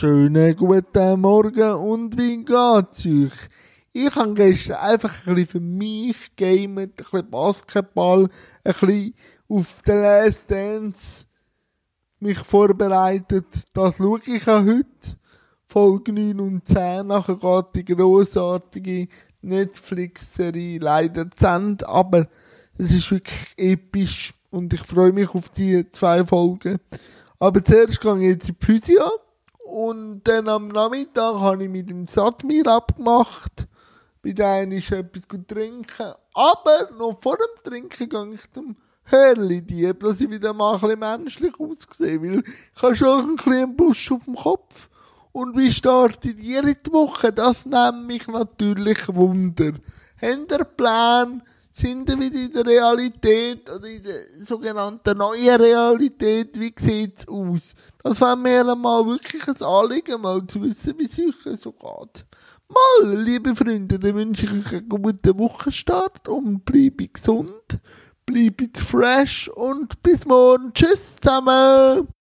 Schönen guten Morgen und wie geht's euch? Ich habe gestern einfach ein bisschen für mich gamet, ein bisschen Basketball, ein bisschen auf den Last Dance mich vorbereitet. Das schaue ich auch heute. Folge 9 und 10. Nachher geht die grossartige Netflix-Serie leider zu Ende, aber es ist wirklich episch und ich freue mich auf die zwei Folgen. Aber zuerst gehe ich jetzt in die Physio und dann am Nachmittag habe ich mit dem Satmir abgemacht. Bei denen ist etwas gut trinken. Aber noch vor dem Trinken gehe ich zum Hörli-Dieb, dass ich wieder mal ein bisschen menschlich aussehe. Weil ich habe schon ein bisschen einen Busch auf dem Kopf. Und wie startet die Woche? Das nimmt mich natürlich Wunder. Habt ihr Pläne? Sind ihr wieder in der Realität oder in der sogenannten neuen Realität? Wie sieht es aus? Das wäre mir mal wirklich ein Anliegen, mal zu wissen, wie es euch so geht. Mal, liebe Freunde, dann wünsche ich euch einen guten Wochenstart und bleibe gesund, bleibe fresh und bis morgen. Tschüss zusammen!